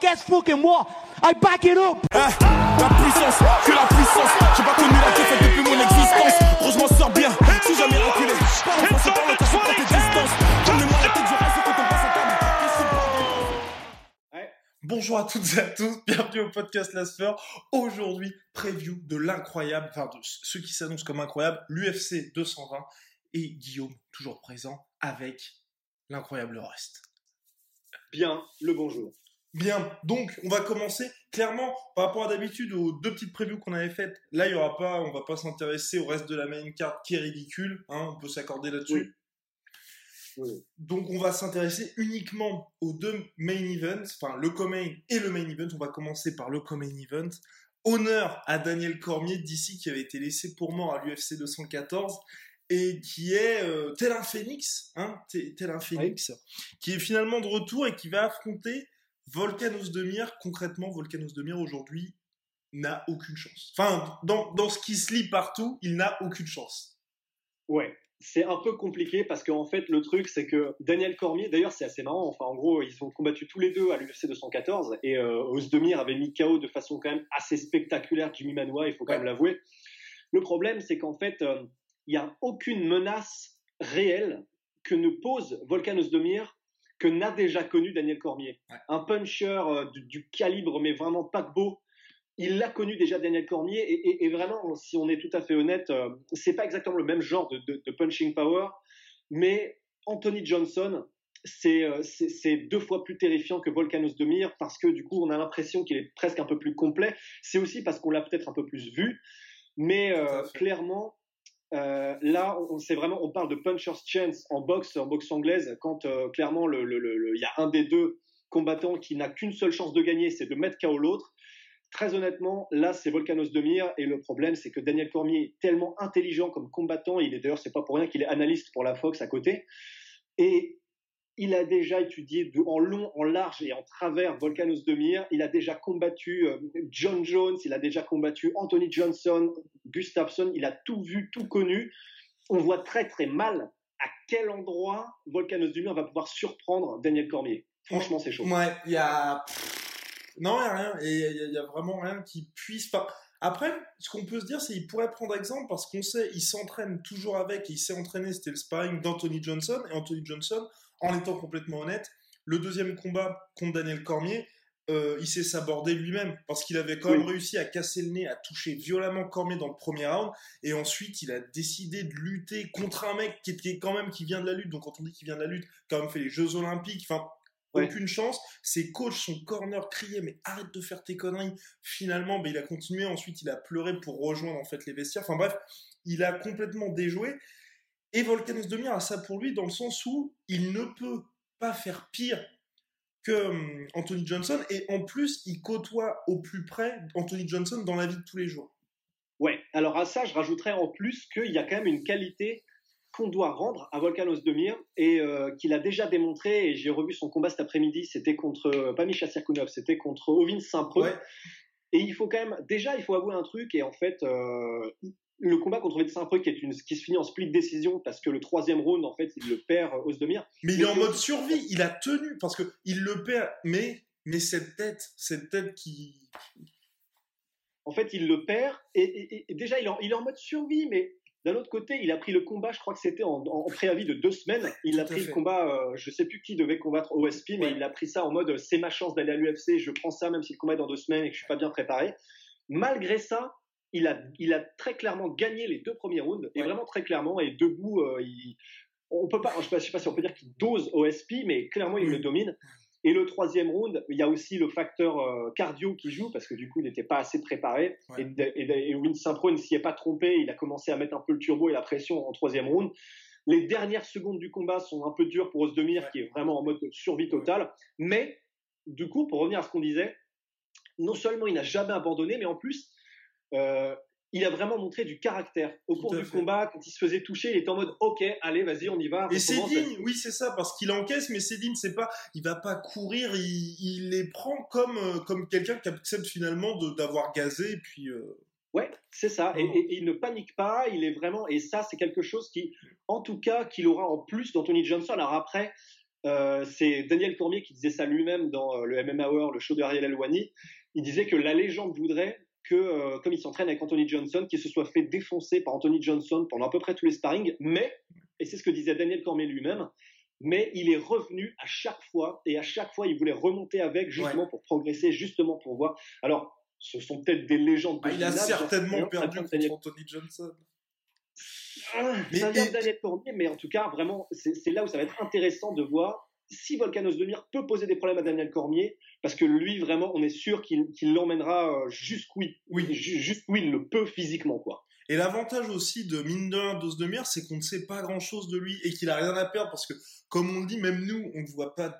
Guess fucking what? I back it up. La puissance, que la puissance. J'ai pas connu la défaite depuis mon existence. Gros, je m'en sors bien. Si jamais reculé. Pas en français, parle quand je prends tes distances. Donne-moi la tête du reste quand on passe à table. Bonjour à toutes et à tous, bienvenue au podcast Lasfer. Aujourd'hui, preview de l'incroyable, enfin de ce qui s'annonce comme incroyable, l'UFC 220 et Guillaume toujours présent avec l'incroyable reste. Bien, le bonjour. Bien, donc on va commencer clairement par rapport à d'habitude aux deux petites previews qu'on avait faites. Là, il y aura pas, on va pas s'intéresser au reste de la main card qui est ridicule, hein, on peut s'accorder là-dessus. Oui. Donc on va s'intéresser uniquement aux deux main events, enfin le co-main et le main event. On va commencer par le co-main event. Honneur à Daniel Cormier d'ici qui avait été laissé pour mort à l'UFC 214 et qui est euh, tel un phénix, hein, tel un phénix, qui est finalement de retour et qui va affronter Volkanos Demir. Concrètement, Volkanos Demir aujourd'hui n'a aucune chance. Enfin, dans, dans ce qui se lit partout, il n'a aucune chance. Ouais, c'est un peu compliqué parce qu'en fait, le truc, c'est que Daniel Cormier, d'ailleurs, c'est assez marrant. Enfin, en gros, ils ont combattu tous les deux à l'UFC 214 et euh, Ozdemir avait mis KO de façon quand même assez spectaculaire Jimmy Manoa, il faut quand Ouais. même l'avouer. Le problème, c'est qu'en fait, euh, il n'y a aucune menace réelle que ne pose Volkan Ozdemir que n'a déjà connu Daniel Cormier. Ouais. Un puncher euh, du, du calibre, mais vraiment paquebot. Il l'a connu déjà Daniel Cormier et, et- et vraiment, si on est tout à fait honnête, euh, c'est pas exactement le même genre de, de- de punching power, mais Anthony Johnson, c'est euh, deux fois plus terrifiant que Volkanos Demir parce que du coup, on a l'impression qu'il est presque un peu plus complet. C'est aussi parce qu'on l'a peut-être un peu plus vu, mais euh, clairement, euh, là, on, vraiment, on parle de puncher's chance en boxe, en boxe anglaise, quand euh, clairement il y a un des deux combattants qui n'a qu'une seule chance de gagner, c'est de mettre KO l'autre. Très honnêtement, là, c'est Volkanos Demir et le problème, c'est que Daniel Cormier est tellement intelligent comme combattant. Il est d'ailleurs, c'est pas pour rien qu'il est analyste pour la Fox à côté, et il a déjà étudié de- en long, en large et en travers Volkanos Demir. Il a déjà combattu euh, John Jones, il a déjà combattu Anthony Johnson, Gustafsson. Il a tout vu, tout connu. On voit très très mal à quel endroit Volkanos Demir va pouvoir surprendre Daniel Cormier. Franchement, c'est chaud. Ouais, il y a. Non, il y a rien. Il y, a- vraiment rien qui puisse. Enfin, après, ce qu'on peut se dire, c'est qu'il pourrait prendre exemple parce qu'on sait, il s'entraîne toujours avec il s'est entraîné, c'était le sparring d'Anthony Johnson. Et Anthony Johnson, en étant complètement honnête, le deuxième combat contre Daniel Cormier, euh, il s'est sabordé lui-même parce qu'il avait quand Oui. même réussi à casser le nez, à toucher violemment Cormier dans le premier round. Et ensuite, il a décidé de lutter contre un mec qui était quand même qui vient de la lutte. Donc, quand on dit qu'il vient de la lutte, quand même fait les Jeux Olympiques. Enfin, Ouais. aucune chance. Ses coachs, son corner criaient mais arrête de faire tes conneries. Finalement, ben, il a continué. Ensuite, il a pleuré pour rejoindre en fait les vestiaires. Enfin bref, il a complètement déjoué. Et Volkanos Demir a ça pour lui dans le sens où il ne peut pas faire pire que hum, Anthony Johnson. Et en plus, il côtoie au plus près Anthony Johnson dans la vie de tous les jours. Ouais, alors à ça, je rajouterais en plus qu'il y a quand même une qualité qu'on doit rendre à Volkanos Demir et euh, qu'il a déjà démontré, et j'ai revu son combat cet après-midi, c'était contre, euh, pas Misha Sirkunov, c'était contre Ovin Saint-Preux. Ouais. Et il faut quand même, déjà, il faut avouer un truc, et en fait, euh, le combat contre Ovin Saint-Preux qui, est une, qui se finit en split décision parce que le troisième round, en fait, il le perd, euh, Ozdemir. Mais il est en mode survie. Il a tenu parce que il le perd. Mais mais cette tête, cette tête qui En fait, il le perd, et, et- et déjà, il est, en, il est en mode survie, mais d'un autre côté, il a pris le combat, je crois que c'était en, en préavis de deux semaines. Il a Tout pris fait. le combat, euh, je sais plus qui devait combattre OSP, mais Ouais. il a pris ça en mode euh, c'est ma chance d'aller à l'UFC, je prends ça même si le combat est dans deux semaines et que je suis pas bien préparé. Malgré ça, il a, il a très clairement gagné les deux premiers rounds, et Ouais. vraiment très clairement, et debout, euh, il, on peut pas, je sais je sais pas si on peut dire qu'il dose OSP, mais clairement, il le domine. Et le troisième round, il y a aussi le facteur euh, cardio qui joue, parce que du coup, il n'était pas assez préparé. Ouais. Et, et, et Win ne s'y est pas trompé, il a commencé à mettre un peu le turbo et la pression en troisième round. Les dernières secondes du combat sont un peu dures pour Ozdemir, qui est vraiment en mode survie totale. Mais, du coup, pour revenir à ce qu'on disait, non seulement il n'a jamais abandonné, mais en plus, il a vraiment montré du caractère. Au cours du fait. combat, quand il se faisait toucher, il était en mode OK, allez, vas-y, on y va. Et c'est digne, oui, c'est ça, parce qu'il encaisse, mais c'est digne, c'est pas, il va pas courir, il, il les prend comme, euh, comme quelqu'un qui accepte finalement d'avoir gazé, et puis, euh, Ouais, c'est ça. Et, et- et il ne panique pas. Il est vraiment. Et ça, c'est quelque chose qui, en tout cas, qu'il aura en plus d'Anthony Johnson. Alors après, euh, c'est Daniel Cormier qui disait ça lui-même dans euh, le MMA Hour, le show de Ariel Elwani. Il disait que la légende voudrait que, euh, comme il s'entraîne avec Anthony Johnson, qu'il se soit fait défoncer par Anthony Johnson pendant à peu près tous les sparring. Mais, et c'est ce que disait Daniel Cormier lui-même, mais il est revenu à chaque fois, et à chaque fois, il voulait remonter avec, justement pour progresser, justement pour voir. Alors, ce sont peut-être des légendes. de ah, il a certainement rien, perdu contre Daniel- Anthony Johnson. Ah, Mais- ça vient de et- Daniel Cormier, mais en tout cas, vraiment, c'est là où ça va être intéressant de voir si Volkanos Demir peut poser des problèmes à Daniel Cormier, parce que lui, vraiment, on est sûr qu'il l'emmènera euh, jusqu'où il, Oui. jusqu'où il le peut physiquement, quoi. Et l'avantage aussi de mine de rien d'Ozdemir, c'est qu'on ne sait pas grand chose de lui et qu'il a rien à perdre parce que, comme on le dit, même nous, on ne voit pas,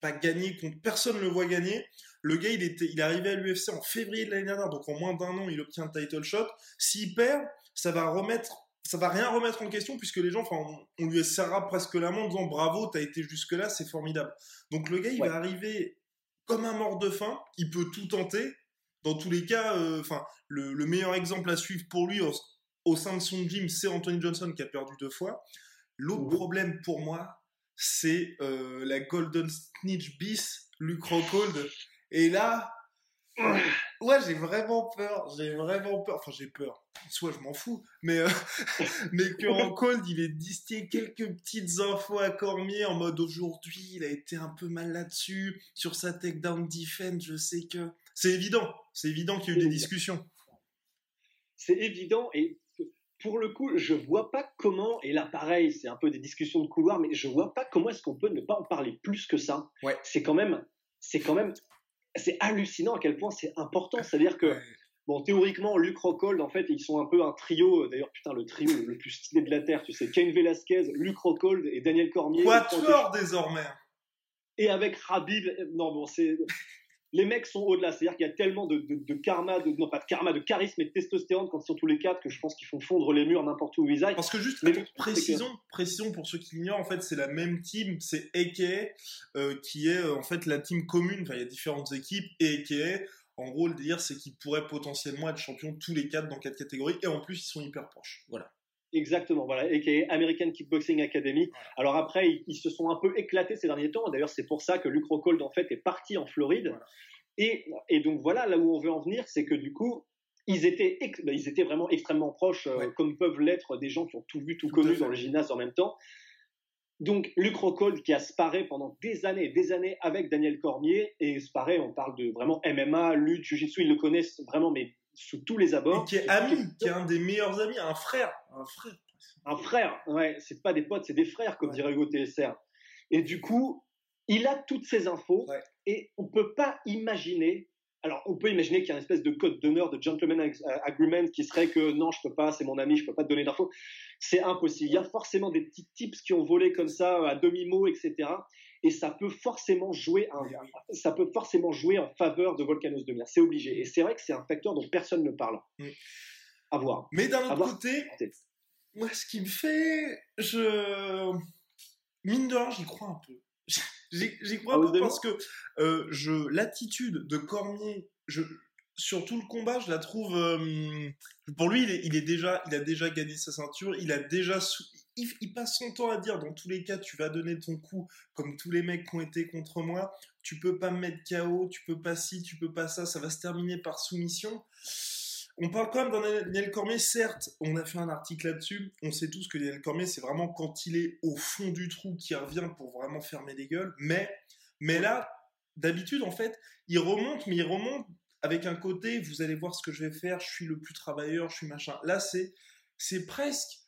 pas gagner contre personne ne le voit gagner. Le gars, il était, il est arrivé à l'UFC en février de l'année dernière, donc en moins d'un an, il obtient un title shot. S'il perd, ça va remettre, ça va rien remettre en question puisque les gens, enfin, on, on lui serrera presque la main en disant bravo, t'as été jusque là, c'est formidable. Donc le gars, il Ouais. va arriver comme un mort de faim, il peut tout tenter. Dans tous les cas, euh, enfin, le, le meilleur exemple à suivre pour lui au, au sein de son gym, c'est Anthony Johnson qui a perdu deux fois. L'autre problème pour moi, c'est euh, la Golden Snitch Beast, Luke Rockhold. Et là, ouais, j'ai vraiment peur. J'ai vraiment peur. Enfin, j'ai peur. Soit je m'en fous, mais euh, mais que Rockhold, il ait distillé quelques petites infos à Cormier en mode aujourd'hui, il a été un peu mal là-dessus sur sa takedown defense. Je sais que c'est évident. C'est évident qu'il y a eu des discussions. C'est évident, et pour le coup, je vois pas comment, et là pareil, c'est un peu des discussions de couloir, mais je vois pas comment est-ce qu'on peut ne pas en parler plus que ça. Ouais. C'est quand même, c'est quand même, c'est hallucinant à quel point c'est important. C'est-à-dire que Bon, théoriquement, Luke Rockhold, en fait, ils sont un peu un trio. D'ailleurs, putain, le trio le plus stylé de la Terre, tu sais, Cain Velasquez, Luke Rockhold et Daniel Cormier. Quatuor désormais. Et avec Rabib, non, bon, c'est. Les mecs sont au-delà, c'est-à-dire qu'il y a tellement de, de- de karma, de, non pas de karma, de charisme et de testostérone quand ils sont tous les quatre que je pense qu'ils font fondre les murs n'importe où ils aillent. Parce que juste, attends, précisons, précisons pour ceux qui l'ignorent, en fait, c'est la même team, c'est AKA, euh, qui est euh, en fait la team commune, enfin, il y a différentes équipes, et AKA, en gros, le délire, c'est qu'ils pourraient potentiellement être champions tous les quatre dans quatre catégories, et en plus, ils sont hyper proches. Voilà. Exactement, voilà, aka American Kickboxing Academy. Alors après, ils, ils se sont un peu éclatés ces derniers temps. D'ailleurs, c'est pour ça que Luke Rockhold, en fait, est parti en Floride. Voilà. Et, et donc voilà, là où on veut en venir, c'est que du coup, ils étaient, bah, ils étaient vraiment extrêmement proches, euh, comme peuvent l'être des gens qui ont tout vu, tout, connu dans le gymnase en même temps. Donc, Luke Rockhold qui a sparé pendant des années et des années avec Daniel Cormier. Et sparé, on parle de vraiment MMA, lutte, jiu-jitsu, ils le connaissent vraiment, mais sous tous les abords. Et qui est ami, qui est un des meilleurs amis, un frère. Un frère. Un frère, ouais, c'est pas des potes, c'est des frères, comme Ouais. dirait Hugo TSR. Et du coup, il a toutes ces infos Ouais. et on peut pas imaginer. Alors, on peut imaginer qu'il y a une espèce de code d'honneur, de gentleman euh, agreement qui serait que non, je peux pas, c'est mon ami, je peux pas te donner d'infos. C'est impossible. Il y a forcément des petits tips qui ont volé comme ça à demi-mot, etc. Et ça peut forcément jouer un, ça peut forcément jouer en faveur de Volcanos Demir. C'est obligé. Et c'est vrai que c'est un facteur dont personne ne parle. Mm. À voir. Mais d'un autre voir. côté, moi, ce qui me fait. Je. Mine de rien, j'y crois un peu. J'y crois Ah, un vous peu parce que euh, je l'attitude de Cormier, je, sur tout le combat, je la trouve. euh, pour lui, il, est, il est déjà, il a déjà gagné sa ceinture, il a déjà. Il, passe son temps à dire dans tous les cas, tu vas donner ton coup, comme tous les mecs qui ont été contre moi. Tu peux pas me mettre KO, tu peux pas ci, tu peux pas ça, ça va se terminer par soumission. On parle quand même d'un Daniel Cormier, certes, on a fait un article là-dessus, on sait tous que Daniel Cormier, c'est vraiment quand il est au fond du trou qui revient pour vraiment fermer les gueules, mais, mais là, d'habitude, en fait, il remonte, mais il remonte avec un côté, vous allez voir ce que je vais faire, je suis le plus travailleur, je suis machin. Là, c'est presque,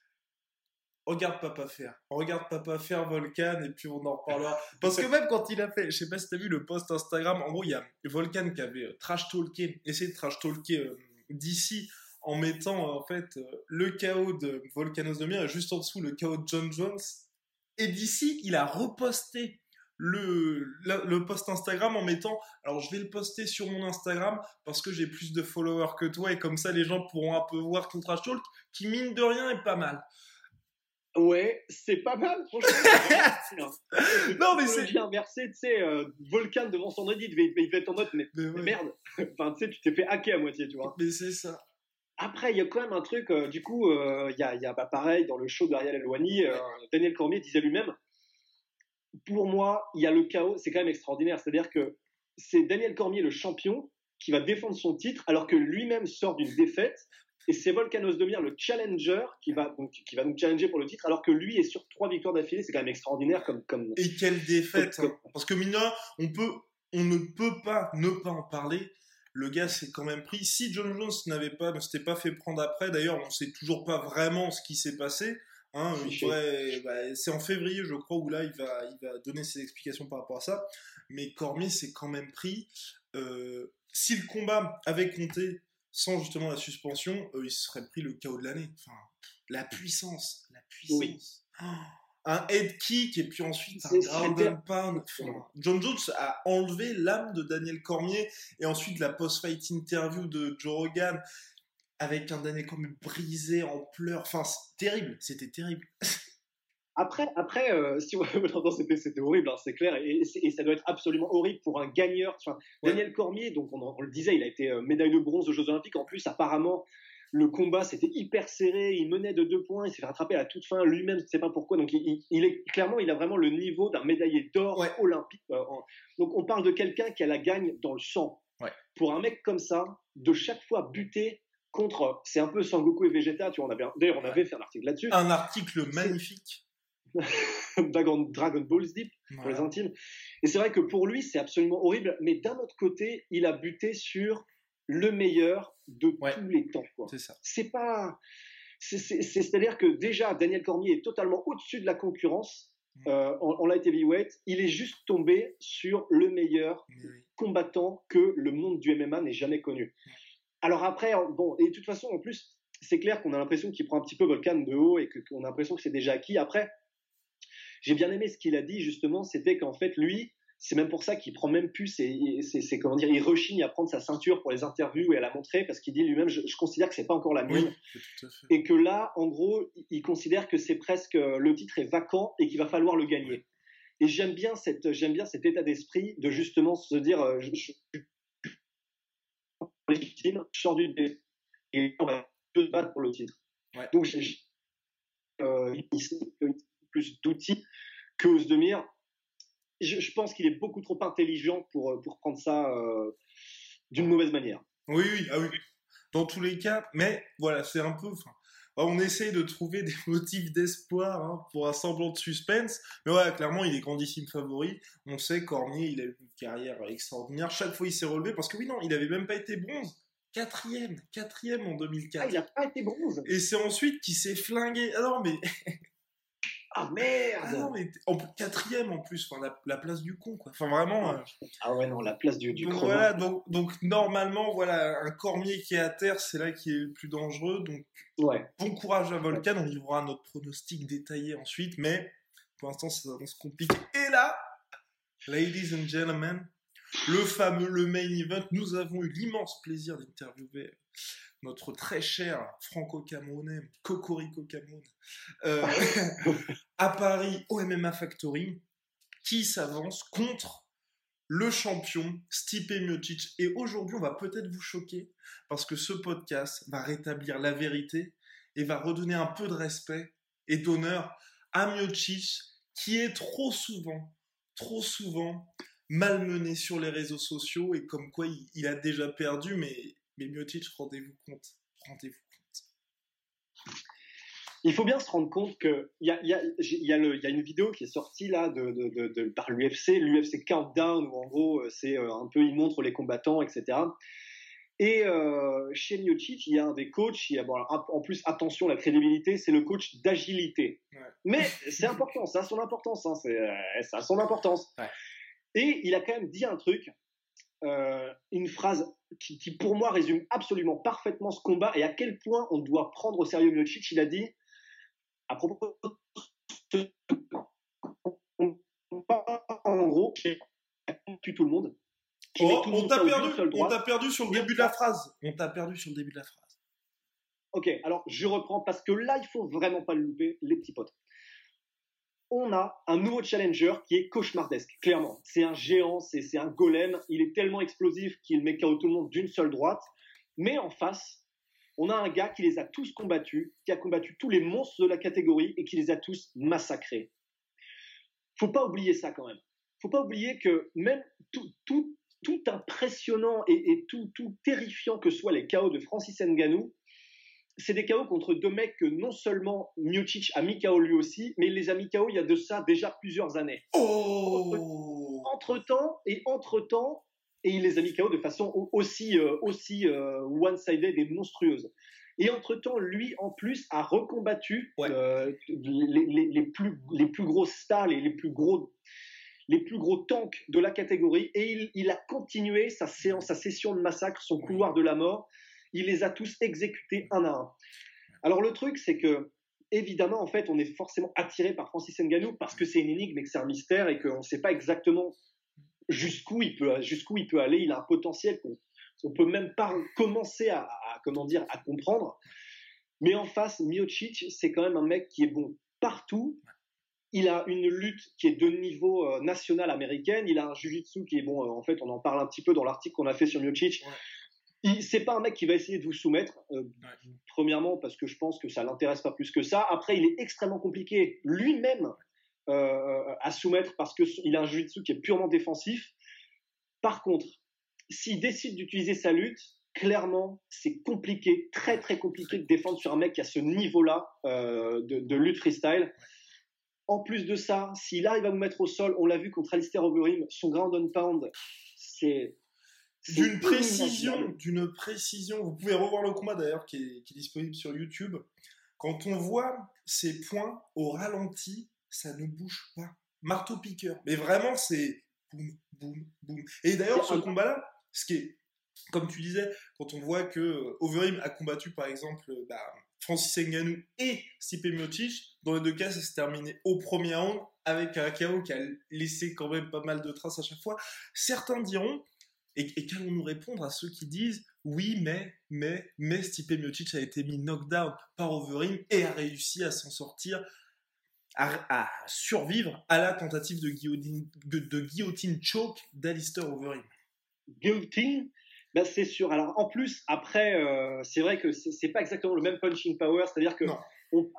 regarde papa faire, regarde papa faire Volcan, et puis on en reparlera. Parce que même quand il a fait, je sais pas si t'as vu le post Instagram, en gros, il y a Volcan qui avait euh, trash talké, essayé de trash talker euh, d'ici en mettant en fait euh, le chaos de Volcanos de Mir et juste en dessous le chaos de John Jones. Et d'ici, il a reposté le, le, le post Instagram en mettant alors je vais le poster sur mon Instagram parce que j'ai plus de followers que toi et comme ça les gens pourront un peu voir ton trash talk qui mine de rien est pas mal. Ouais, c'est pas mal, franchement. non, mais c'est. inversé, tu sais, euh, Volcan devant son Reddit, il il devait être en mode, mais, Mais ouais. merde. enfin, tu sais, tu t'es fait hacker à moitié, tu vois. Mais c'est ça. Après, il y a quand même un truc, euh, du coup, euh, il y a, y a bah, pareil, dans le show d'Ariel Elouani, euh, Daniel Cormier disait lui-même, pour moi, il y a le chaos, c'est quand même extraordinaire. C'est-à-dire que c'est Daniel Cormier, le champion, qui va défendre son titre, alors que lui-même sort d'une défaite. Et c'est Volcanos Demir, le challenger, qui va, donc, qui va nous challenger pour le titre, alors que lui est sur trois victoires d'affilée. C'est quand même extraordinaire comme, comme, Et quelle défaite hein. Parce que Mina, on peut, on ne peut pas ne pas en parler. Le gars s'est quand même pris. Si John Jones n'avait pas, ne s'était pas fait prendre après, d'ailleurs, on sait toujours pas vraiment ce qui s'est passé. Hein, bah, c'est en février, je crois, où là, il va, il va donner ses explications par rapport à ça. Mais Cormier s'est quand même pris. euh, si le combat avait compté sans justement la suspension, euh, il se serait pris le chaos de l'année. Enfin, la puissance, la puissance. Oui. Oh, un head kick et puis ensuite un ground pound. Enfin, John Jones a enlevé l'âme de Daniel Cormier et ensuite la post-fight interview de Joe Rogan avec un Daniel Cormier brisé en pleurs. Enfin, c'est terrible, c'était terrible. Après, après euh, si on... c'était, c'était horrible, hein, c'est clair, et, ça doit être absolument horrible pour un gagneur. Enfin, Ouais. Daniel Cormier, donc on, le disait, il a été euh, médaille de bronze aux Jeux Olympiques. En plus, apparemment, le combat c'était hyper serré, il menait de deux points, il s'est fait rattraper à la toute fin, lui-même ne sait pas pourquoi. Donc, il, est clairement, il a vraiment le niveau d'un médaillé d'or Ouais. olympique. euh, donc, on parle de quelqu'un qui a la gagne dans le sang. Ouais. Pour un mec comme ça, de chaque fois buter contre, c'est un peu Sangoku et Vegeta. Tu vois, on avait, d'ailleurs, on avait fait un article là-dessus. Un article magnifique. Dragon, Dragon Balls Deep pour les intimes. Et c'est vrai que pour lui, c'est absolument horrible. Mais d'un autre côté, il a buté sur le meilleur de Ouais. tous les temps. C'est ça. C'est pas. c'est- c'est- c'est- C'est-à-dire que déjà, Daniel Cormier est totalement au-dessus de la concurrence Mm. euh, en, en light heavyweight. Il est juste tombé sur le meilleur combattant que le monde du MMA n'ait jamais connu. Alors après, bon, et de toute façon, en plus, c'est clair qu'on a l'impression qu'il prend un petit peu Volcan de haut et qu'on a l'impression que c'est déjà acquis. Après, j'ai bien aimé ce qu'il a dit justement, c'était qu'en fait, lui, c'est même pour ça qu'il prend même plus, c'est, comment dire, il rechigne à prendre sa ceinture pour les interviews et à la montrer parce qu'il dit lui-même, je, je considère que c'est pas encore la mienne. Et que là, en gros, il- considère que c'est presque le titre est vacant et qu'il va falloir le gagner. Et j'aime bien cette, j'aime bien cet état d'esprit de justement se dire, euh, je, je, je- légitime, je sors du et on va se battre pour le titre. Ouais. Donc euh, il plus d'outils que Ozdemir. Je, je pense qu'il est beaucoup trop intelligent pour, euh, pour prendre ça euh, d'une mauvaise manière. Oui, oui, ah oui. Dans tous les cas, mais voilà, c'est un peu. enfin, on essaye de trouver des motifs d'espoir hein, pour un semblant de suspense. Mais voilà, clairement, il est grandissime favori. On sait, Cormier, il a eu une carrière extraordinaire. Chaque fois, il s'est relevé parce que oui, non, il avait même pas été bronze. Quatrième, quatrième en 2004. Ah, il n'a pas été bronze. Et c'est ensuite qu'il s'est flingué. Ah non, mais, Ah merde ah non, mais en, quatrième en plus, enfin, la, la place du con, quoi. Enfin, vraiment. euh, Ah ouais, non, la place du, du donc voilà, donc, donc normalement, voilà, un Cormier qui est à terre, c'est là qui est le plus dangereux. Donc Ouais. bon courage à Volcan, on livrera notre pronostic détaillé ensuite, mais pour l'instant ça s'annonce compliqué. Et là, ladies and gentlemen, le fameux, le main event, nous avons eu l'immense plaisir d'interviewer notre très cher franco-camerounais, Cocorico Cameroun, euh, à Paris au MMA Factory, qui s'avance contre le champion Stipe Miocic. Et aujourd'hui, on va peut-être vous choquer parce que ce podcast va rétablir la vérité et va redonner un peu de respect et d'honneur à Miocic, qui est trop souvent, trop souvent malmené sur les réseaux sociaux et comme quoi il, il a déjà perdu, mais, mais Miocic, rendez-vous compte, rendez-vous compte. Il faut bien se rendre compte qu'il y a, y, a, il y, a le- il y a une vidéo qui est sortie là de, de, de, de- par l'UFC, l'UFC Countdown, où en gros, euh, c'est euh, un peu, il montre les combattants, etc. Et euh, chez Miocic, il y a un des coachs, il y a, bon, alors, en plus, attention, la crédibilité, c'est le coach d'agilité. Ouais. Mais c'est important, ça a son importance, hein, c'est, ça a son importance. Ouais. Et il a quand même dit un truc, euh, une phrase qui, qui, pour moi, résume absolument parfaitement ce combat et à quel point on doit prendre au sérieux Miocic. Il a dit, à propos en gros, tue tout le monde. Oh, on t'a perdu, perdu sur le début de la phrase. On t'a perdu sur le début de la phrase. Ok, alors je reprends parce que là, il faut vraiment pas le louper, les petits potes. On a un nouveau challenger qui est cauchemardesque, clairement. C'est un géant, c'est un golem. Il est tellement explosif qu'il met KO tout le monde d'une seule droite. Mais en face, on a un gars qui les a tous combattus, qui a combattu tous les monstres de la catégorie et qui les a tous massacrés. Faut pas oublier ça quand même. Faut pas oublier que même tout, impressionnant et, et tout, tout terrifiant que soient les KO de Francis Ngannou, c'est des KO contre deux mecs que non seulement Miocic a mis KO lui aussi, mais il les a mis KO il y a de ça déjà plusieurs années. Oh entre, temps et entre temps, et il les a mis KO de façon aussi euh, aussi euh, one-sided et monstrueuse. Et entre temps, lui en plus a recombattu euh, les, les, plus les plus gros stars, les, les plus gros les plus gros tanks de la catégorie, et il, il a continué sa séance, sa session de massacre, son couloir de la mort il les a tous exécutés un à un. Alors le truc, c'est que évidemment, en fait, on est forcément attiré par Francis Ngannou parce que c'est une énigme et que c'est un mystère et qu'on ne sait pas exactement jusqu'où il peut jusqu'où il peut aller. Il a un potentiel qu'on ne peut même pas commencer à, comment dire à comprendre. Mais en face, Miocic, c'est quand même un mec qui est bon partout. Il a une lutte qui est de niveau euh, national américain. Il a un jiu-jitsu qui est bon. Euh, en fait, on en parle un petit peu dans l'article qu'on a fait sur Miocic c'est pas un mec qui va essayer de vous soumettre. Euh, premièrement, parce que je pense que ça l'intéresse pas plus que ça. Après, il est extrêmement compliqué lui-même euh, à soumettre parce qu'il a un jiu-jitsu qui est purement défensif. Par contre, s'il décide d'utiliser sa lutte, clairement, c'est compliqué, très très compliqué de défendre sur un mec qui a ce niveau-là euh, de, de, lutte freestyle. En plus de ça, s'il arrive à vous mettre au sol, on l'a vu contre Alistair Overeem, son ground and pound, c'est d'une précision, d'une précision. Vous pouvez revoir le combat d'ailleurs qui est, disponible sur YouTube. Quand on voit ces points au ralenti, ça ne bouge pas. Marteau piqueur. Mais vraiment, c'est boum, boum, boum. Et d'ailleurs, ce combat-là, ce qui est, comme tu disais, quand on voit que Overeem a combattu par exemple bah, Francis Ngannou et Stipe Miocic, dans les deux cas, ça s'est terminé au premier round avec un KO qui a laissé quand même pas mal de traces à chaque fois. Certains diront et, qu'allons-nous répondre à ceux qui disent oui, mais, mais, mais Stipe Miocic a été mis knockdown par Overeem et a réussi à s'en sortir, à, survivre à la tentative de guillotine, de, guillotine choke d'Alistair Overeem. Guillotine? Ben c'est sûr. Alors en plus, après, euh, c'est vrai que c'est pas exactement le même punching power, c'est-à-dire que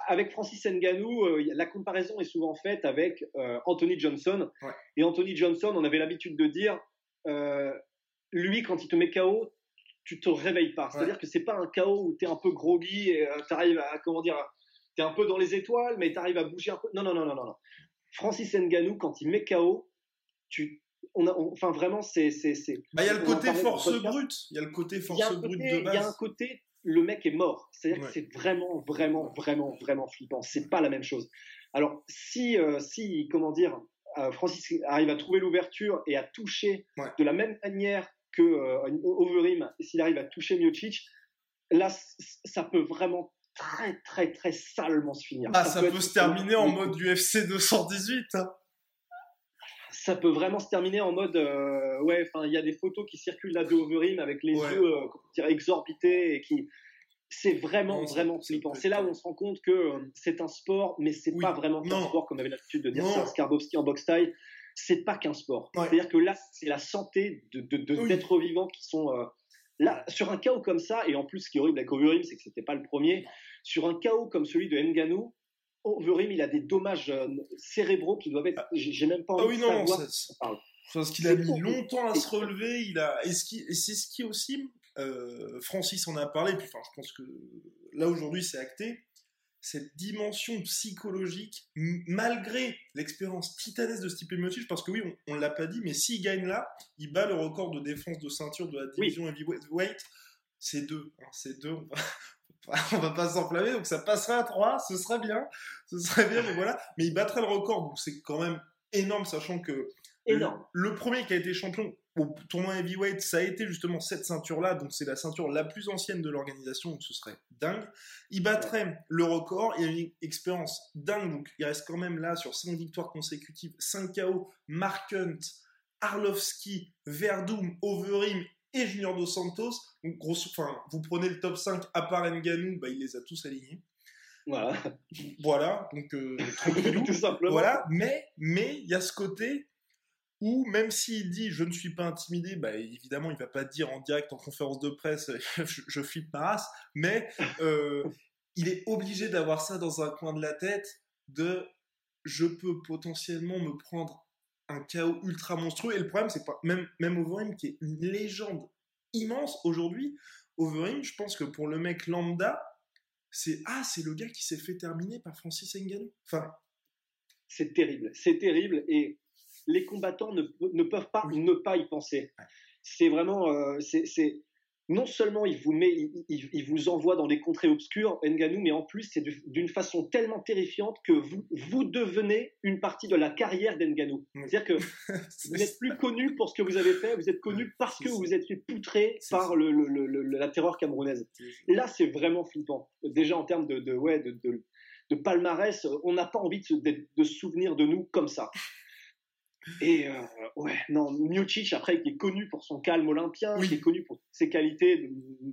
avec Francis Ngannou, euh, la comparaison est souvent faite avec euh, Anthony Johnson. Et Anthony Johnson, on avait l'habitude de dire, lui, quand il te met KO, tu te réveilles pas. C'est-à-dire que c'est pas un KO où tu es un peu groggy et euh, tu arrives à, comment dire, tu es un peu dans les étoiles, mais tu arrives à bouger un peu. Non, non, non, non, non. Francis Nganou, quand il met KO, tu, on a, enfin vraiment, c'est. Bah, il y a le côté force brute. Il y a le côté force brute de base. Il y a un côté, le mec est mort. C'est-à-dire que c'est vraiment, vraiment, vraiment, vraiment flippant. C'est pas la même chose. Alors, si, euh, si comment dire, euh, Francis arrive à trouver l'ouverture et à toucher de la même manière que euh, Overeem, s'il arrive à toucher Miocic, là, ça peut vraiment très, très, très salement se finir. Ah, ça, peut, se terminer en mode UFC 218. Hein. Ça peut vraiment se terminer en mode, euh, ouais, enfin, il y a des photos qui circulent là de Overeem avec les yeux euh, exorbités et qui, c'est vraiment, vraiment flippant. C'est là où on se rend compte que euh, c'est un sport, mais c'est pas vraiment un sport comme avait l'habitude de dire ça, Skarbowski en boxe taille c'est pas qu'un sport. C'est-à-dire que là, c'est la santé de, d'êtres vivants qui sont euh, là sur un chaos comme ça. Et en plus, ce qui est horrible avec Overeem, c'est que c'était pas le premier. Sur un chaos comme celui de Nganou, Overeem, il a des dommages euh, cérébraux qui doivent être. Ah. J'ai même pas ah envie de savoir. Ça, parce qu'il a mis longtemps à se relever. Il a. Et, c'est ce qui aussi. Euh, Francis en a parlé. Puis, enfin, je pense que là aujourd'hui, c'est acté cette dimension psychologique, malgré l'expérience titanesque de Stipe Miocic, parce que oui, on, ne l'a pas dit, mais s'il gagne là, il bat le record de défense de ceinture de la division heavyweight. C'est deux, hein, c'est deux. On va, va pas s'enflammer, donc ça passerait à trois, ce serait bien, ce serait bien, mais voilà. Mais il battrait le record, donc c'est quand même énorme, sachant que énorme. Le, premier qui a été champion au tournoi heavyweight, ça a été justement cette ceinture-là, donc c'est la ceinture la plus ancienne de l'organisation, donc ce serait dingue. Il battrait le record, il a une expérience dingue, donc il reste quand même là sur 5 victoires consécutives, 5 KO, Mark Hunt, Arlovski, Verdum, Overeem et Junior Dos Santos. Donc, grosso, enfin, vous prenez le top 5 à part Nganou, bah, il les a tous alignés. Voilà. Voilà, donc euh, Tout simplement. Voilà, mais mais il y a ce côté où même s'il dit je ne suis pas intimidé, bah évidemment il va pas dire en direct en conférence de presse je, je flippe ma race, mais euh, il est obligé d'avoir ça dans un coin de la tête de je peux potentiellement me prendre un chaos ultra monstrueux. Et le problème c'est pas même même Overeem qui est une légende immense aujourd'hui Overeem je pense que pour le mec lambda c'est ah c'est le gars qui s'est fait terminer par Francis Ngannou. Enfin C'est terrible, c'est terrible. Et les combattants ne, ne peuvent pas ne pas y penser. C'est vraiment, euh, c'est- non seulement il vous met, il, il- il vous envoie dans des contrées obscures, Nganou, mais en plus c'est du- d'une façon tellement terrifiante que vous vous devenez une partie de la carrière d'Nganou. Oui. C'est-à-dire que vous n'êtes plus connu pour ce que vous avez fait, vous êtes connu parce que vous vous êtes fait poutrer par ça. le, le- le- le- la terreur camerounaise. Là, c'est vraiment flippant. Déjà en termes de, de, ouais, de, de- de palmarès, on n'a pas envie de se, de, de se souvenir de nous comme ça. Et euh, ouais, non, Miocic, après, qui est connu pour son calme olympien, Oui. qui est connu pour ses qualités de-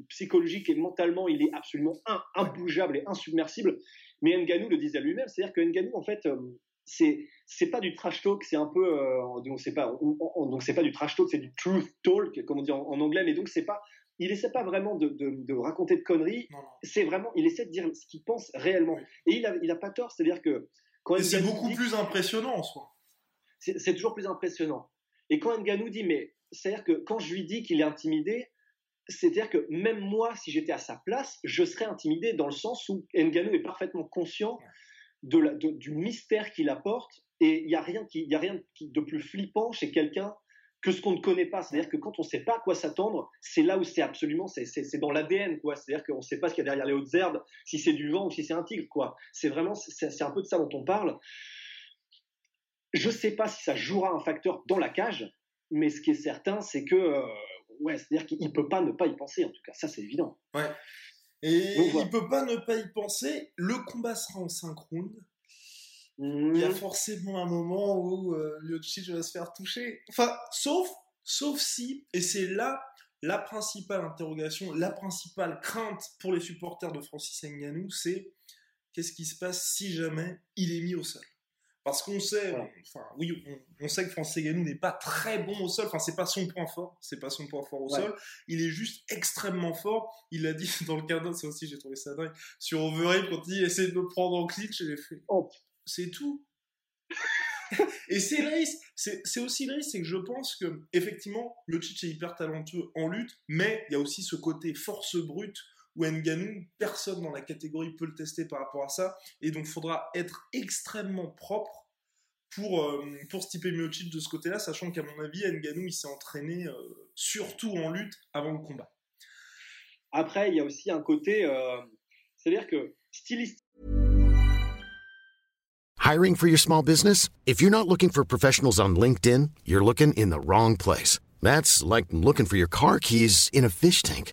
psychologiques et mentalement, il est absolument in- imbougeable et insubmersible. Mais Nganou le disait lui-même, c'est-à-dire que Nganou, en fait, euh, c'est c'est pas du trash talk, c'est un peu, euh, donc c'est pas, on- on- donc c'est pas du trash talk, c'est du truth talk, comme on dit en, en anglais, mais donc c'est pas, il essaie pas vraiment de, de- de raconter de conneries, c'est vraiment, il essaie de dire ce qu'il pense réellement. Oui. Et il a, il a pas tort, c'est-à-dire que quand Et c'est beaucoup dit- plus impressionnant en soi c'est toujours plus impressionnant. Et quand Nganou dit, mais c'est-à-dire que quand je lui dis qu'il est intimidé, c'est-à-dire que même moi, si j'étais à sa place, je serais intimidé dans le sens où Nganou est parfaitement conscient du mystère qu'il apporte et il n'y a rien, qui, y a rien de plus flippant chez quelqu'un que ce qu'on ne connaît pas. C'est-à-dire que quand on ne sait pas à quoi s'attendre, c'est là où c'est absolument, c'est- dans l'ADN, quoi. C'est-à-dire qu'on ne sait pas ce qu'il y a derrière les hautes herbes, si c'est du vent ou si c'est un tigre, quoi. C'est vraiment, c'est un peu de ça dont on parle. Je ne sais pas si ça jouera un facteur dans la cage, mais ce qui est certain, c'est que, euh, ouais, c'est-à-dire qu'il ne peut pas ne pas y penser, en tout cas, ça c'est évident. Et Donc, voilà. il peut pas ne pas y penser. Le combat sera en synchrone. Mmh. Il y a forcément un moment où euh, va se faire toucher. Enfin, sauf, sauf si, et c'est là la principale interrogation, la principale crainte pour les supporters de Francis Ngannou, c'est qu'est-ce qui se passe si jamais il est mis au sol? Parce qu'on sait, Voilà. enfin oui, on, on sait que Francis Ngannou n'est pas très bon au sol. Enfin, c'est pas son point fort. C'est pas son point fort au Ouais. sol. Il est juste extrêmement fort. Il l'a dit dans le cadre, ça aussi j'ai trouvé ça dingue. Sur Overeem quand il essaie de me prendre en clinch, j'ai fait. Oh. C'est tout. Et c'est le risque. C'est aussi le risque, c'est que je pense que effectivement, Miocic est hyper talentueux en lutte, mais il y a aussi ce côté force brute où Ngannou, personne dans la catégorie peut le tester par rapport à ça, et donc il faudra être extrêmement propre pour, euh, pour Stipe Miocic de ce côté-là, sachant qu'à mon avis, Ngannou, il s'est entraîné euh, surtout en lutte avant le combat. Après, il y a aussi un côté, euh, c'est-à-dire que stylistiquement, Hiring for your small business? If you're not looking for professionals on LinkedIn, you're looking in the wrong place. That's like looking for your car keys in a fish tank.